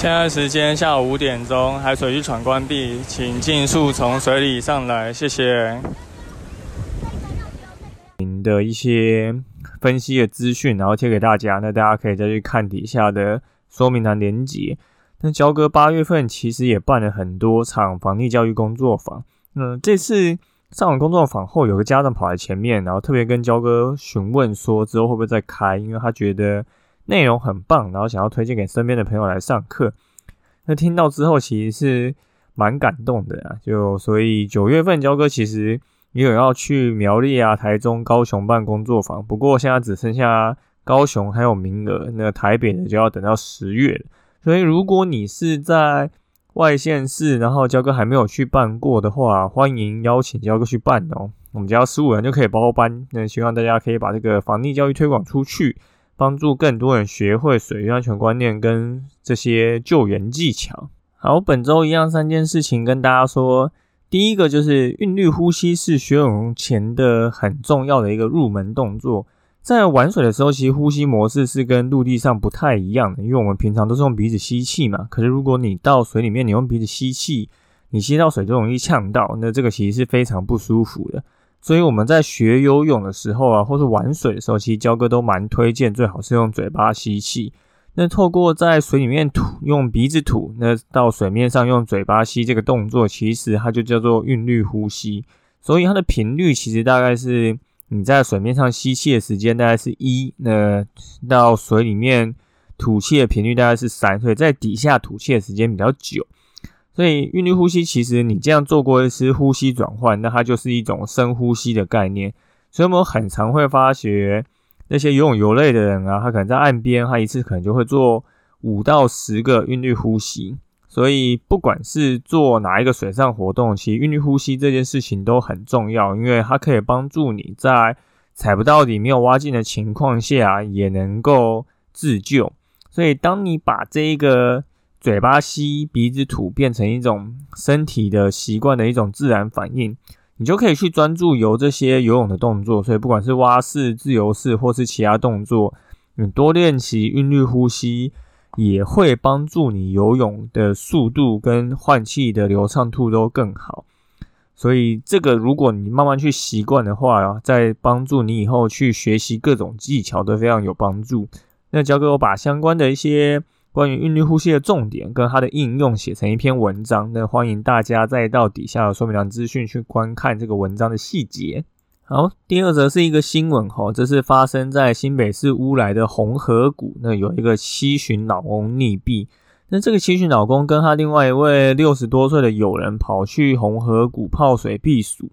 现在时间下午五点钟，海水浴场关闭，请尽速从水里上来，谢谢。您的一些分析的资讯，然后贴给大家，那大家可以再去看底下的说明栏连接。那焦哥八月份其实也办了很多场防疫教育工作坊。那这次上完工作坊后，有个家长跑来前面，然后特别跟焦哥询问说，之后会不会再开，因为他觉得。内容很棒，然后想要推荐给身边的朋友来上课。那听到之后其实是蛮感动的啊。就所以九月份焦哥其实也有要去苗栗啊、台中、高雄办工作坊，不过现在只剩下高雄还有名额，那台北的就要等到十月了。所以如果你是在外县市，然后焦哥还没有去办过的话，欢迎邀请焦哥去办哦。我们只要十五人就可以包班。那希望大家可以把这个防疫教育推广出去。帮助更多人学会水域安全观念跟这些救援技巧。好，本周一样三件事情跟大家说。第一个就是韵律呼吸是学泳前的很重要的一个入门动作。在玩水的时候，其实呼吸模式是跟陆地上不太一样的，因为我们平常都是用鼻子吸气嘛。可是如果你到水里面，你用鼻子吸气，你吸到水就容易呛到，那这个其实是非常不舒服的。所以我们在学游泳的时候啊，或是玩水的时候，其实教哥都蛮推荐，最好是用嘴巴吸气。那透过在水里面吐，用鼻子吐，那到水面上用嘴巴吸这个动作，其实它就叫做韵律呼吸。所以它的频率其实大概是你在水面上吸气的时间大概是一，那到水里面吐气的频率大概是三，所以在底下吐气的时间比较久。所以韵律呼吸，其实你这样做过一次呼吸转换，那它就是一种深呼吸的概念。所以我们很常会发觉那些游泳游类的人啊，他可能在岸边，他一次可能就会做五到十个韵律呼吸。所以不管是做哪一个水上活动，其实韵律呼吸这件事情都很重要，因为它可以帮助你在踩不到底、没有挖进的情况下，也能够自救。所以当你把这一个嘴巴吸，鼻子吐，变成一种身体的习惯的一种自然反应，你就可以去专注游这些游泳的动作。所以不管是蛙式、自由式，或是其他动作，你多练习韵律呼吸，也会帮助你游泳的速度跟换气的流畅度都更好。所以这个如果你慢慢去习惯的话，在帮助你以后去学习各种技巧都非常有帮助。那交给我把相关的一些。关于韵律呼吸的重点跟它的应用写成一篇文章，那欢迎大家再到底下的说明栏资讯去观看这个文章的细节。好，第二则是一个新闻哈，这是发生在新北市乌来的红河谷，那有一个七旬老翁溺毙。那这个七旬老公跟他另外一位六十多岁的友人跑去红河谷泡水避暑，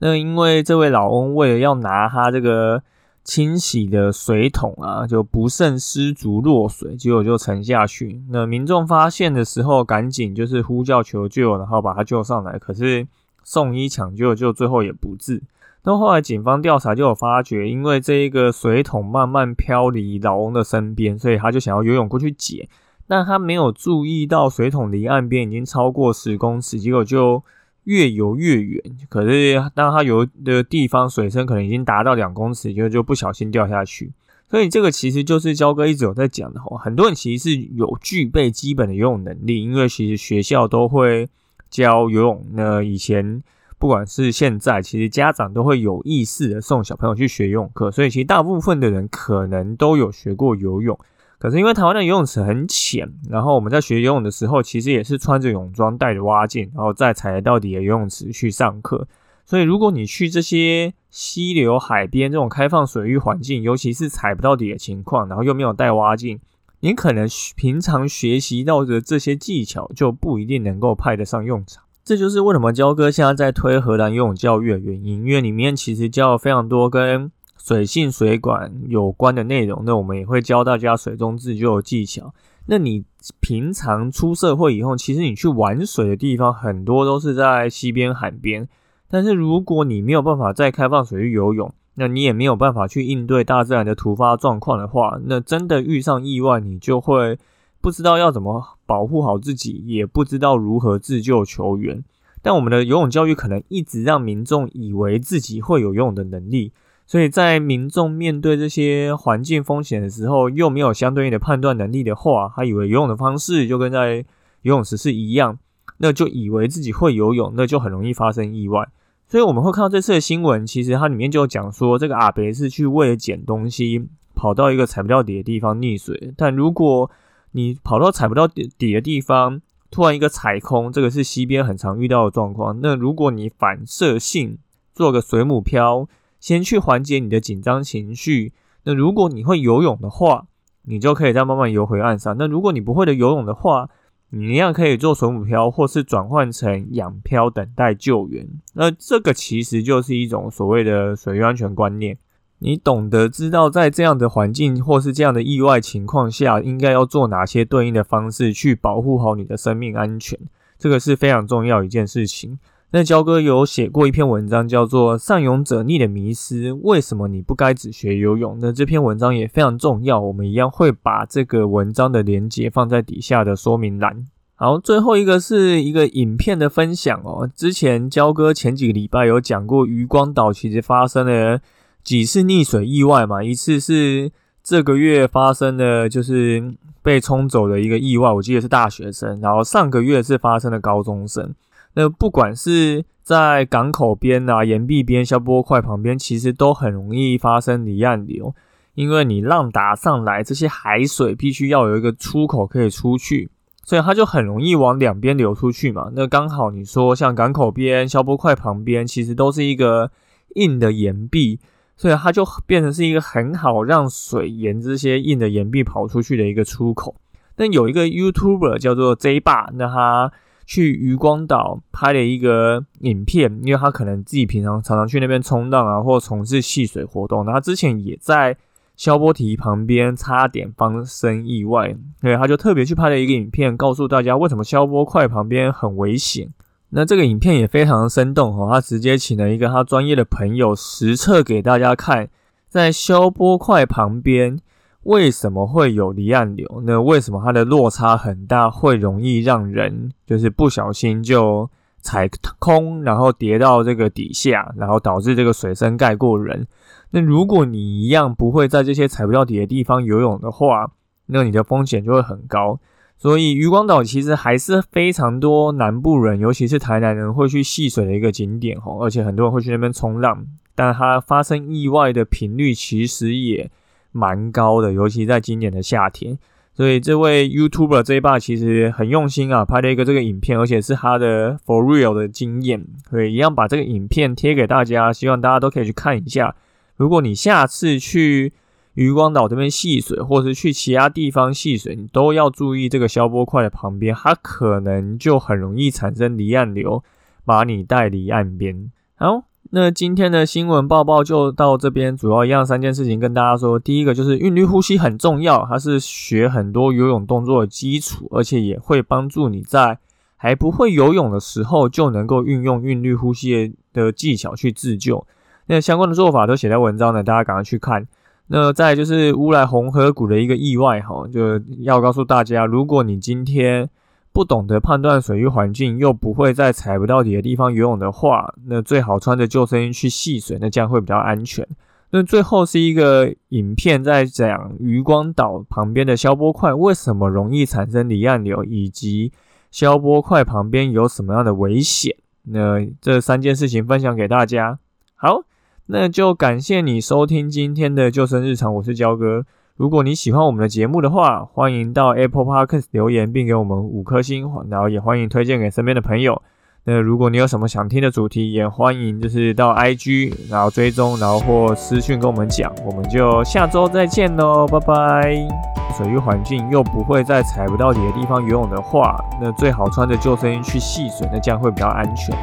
那因为这位老翁为了要拿他这个。清洗的水桶啊，就不慎失足落水，结果就沉下去。那民众发现的时候，赶紧就是呼叫求救，然后把他救上来。可是送医抢救，就最后也不治。那后来警方调查就有发觉，因为这一个水桶慢慢飘离老翁的身边，所以他就想要游泳过去捡，但他没有注意到水桶离岸边已经超过十公尺，结果就。越游越远，可是当他游的地方水深可能已经达到两公尺，就就不小心掉下去。所以这个其实就是焦哥一直有在讲的吼，很多人其实是有具备基本的游泳能力，因为其实学校都会教游泳。那以前不管是现在，其实家长都会有意识的送小朋友去学游泳课，所以其实大部分的人可能都有学过游泳。可是因为台湾的游泳池很浅，然后我们在学游泳的时候，其实也是穿着泳装、带着蛙镜，然后再踩到底的游泳池去上课。所以如果你去这些溪流、海边这种开放水域环境，尤其是踩不到底的情况，然后又没有带蛙镜，你可能平常学习到的这些技巧就不一定能够派得上用场。这就是为什么焦哥现在在推荷兰游泳教育的原因，因为里面其实教了非常多跟水性水管有关的内容，那我们也会教大家水中自救技巧。那你平常出社会以后，其实你去玩水的地方很多都是在溪边、海边。但是如果你没有办法在开放水域游泳，那你也没有办法去应对大自然的突发状况的话，那真的遇上意外，你就会不知道要怎么保护好自己，也不知道如何自救求援。但我们的游泳教育可能一直让民众以为自己会有游泳的能力，所以在民众面对这些环境风险的时候，又没有相对应的判断能力的话，他以为游泳的方式就跟在游泳池是一样，那就以为自己会游泳，那就很容易发生意外。所以我们会看到这次的新闻，其实它里面就讲说，这个阿北是去为了捡东西，跑到一个踩不到底的地方溺水。但如果你跑到踩不到底底的地方，突然一个踩空，这个是溪边很常遇到的状况。那如果你反射性做个水母漂，先去缓解你的紧张情绪。那如果你会游泳的话，你就可以再慢慢游回岸上。那如果你不会的游泳的话，你一样可以做水母漂，或是转换成仰漂等待救援。那这个其实就是一种所谓的水域安全观念。你懂得知道在这样的环境或是这样的意外情况下，应该要做哪些对应的方式去保护好你的生命安全，这个是非常重要一件事情。那焦哥有写过一篇文章，叫做《上泳者溺的迷失》，为什么你不该只学游泳？那这篇文章也非常重要，我们一样会把这个文章的连接放在底下的说明栏。好，最后一个是一个影片的分享哦。之前焦哥前几个礼拜有讲过，渔光岛其实发生了几次溺水意外嘛，一次是这个月发生的，就是被冲走的一个意外，我记得是大学生，然后上个月是发生的高中生。那不管是在港口边啊、岩壁边、消波块旁边，其实都很容易发生离岸流，因为你浪打上来，这些海水必须要有一个出口可以出去，所以它就很容易往两边流出去嘛。那刚好你说像港口边、消波块旁边，其实都是一个硬的岩壁，所以它就变成是一个很好让水沿这些硬的岩壁跑出去的一个出口。那有一个 YouTuber 叫做 J 爸，那他。去渔光岛拍了一个影片，因为他可能自己平常常常去那边冲浪啊，或从事戏水活动。他之前也在消波堤旁边差点发生意外，所以他就特别去拍了一个影片，告诉大家为什么消波块旁边很危险。那这个影片也非常生动哈，他直接请了一个他专业的朋友实测给大家看，在消波块旁边。为什么会有离岸流？那为什么它的落差很大，会容易让人就是不小心就踩空，然后跌到这个底下，然后导致这个水深盖过人？那如果你一样不会在这些踩不到底的地方游泳的话，那你的风险就会很高。所以渔光岛其实还是非常多南部人，尤其是台南人会去戏水的一个景点哦，而且很多人会去那边冲浪，但它发生意外的频率其实也。蛮高的，尤其在今年的夏天，所以这位 YouTuber 这一把其实很用心啊，拍了一个这个影片，而且是他的 For Real 的经验，所以一样把这个影片贴给大家，希望大家都可以去看一下。如果你下次去渔光岛这边戏水，或是去其他地方戏水，你都要注意这个消波块的旁边，它可能就很容易产生离岸流，把你带离岸边。好。那今天的新闻报报就到这边，主要一样三件事情跟大家说。第一个就是韵律呼吸很重要，它是学很多游泳动作的基础，而且也会帮助你在还不会游泳的时候就能够运用韵律呼吸的技巧去自救。那相关的做法都写在文章呢，大家赶快去看。那再就是乌来红河谷的一个意外哈，就要告诉大家，如果你今天。不懂得判断水域环境，又不会在踩不到底的地方游泳的话，那最好穿着救生衣去戏水，那这样会比较安全。那最后是一个影片在讲渔光岛旁边的消波块为什么容易产生离岸流，以及消波块旁边有什么样的危险。那这三件事情分享给大家。好，那就感谢你收听今天的救生日常，我是焦哥。如果你喜欢我们的节目的话，欢迎到 Apple Podcast 留言，并给我们五颗星，然后也欢迎推荐给身边的朋友。那如果你有什么想听的主题，也欢迎就是到 IG 然后追踪，然后或私讯跟我们讲。我们就下周再见喽，拜拜。水域环境又不会在踩不到底的地方游泳的话，那最好穿着救生衣去戏水，那这样会比较安全。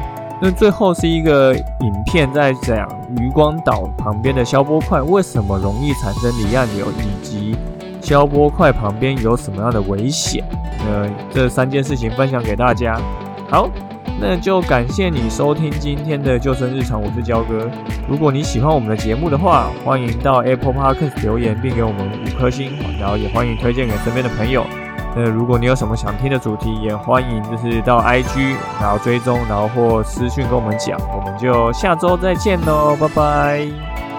那最后是一个影片，在讲渔光岛旁边的消波块为什么容易产生离岸流，以及消波块旁边有什么样的危险。呃，这三件事情分享给大家。好，那就感谢你收听今天的救生日常，我是焦哥。如果你喜欢我们的节目的话，欢迎到 Apple Podcast 留言，并给我们五颗星，然后也欢迎推荐给身边的朋友。那如果你有什么想听的主题，也欢迎就是到 IG 然后追踪，然后或私讯跟我们讲，我们就下周再见喽，拜拜。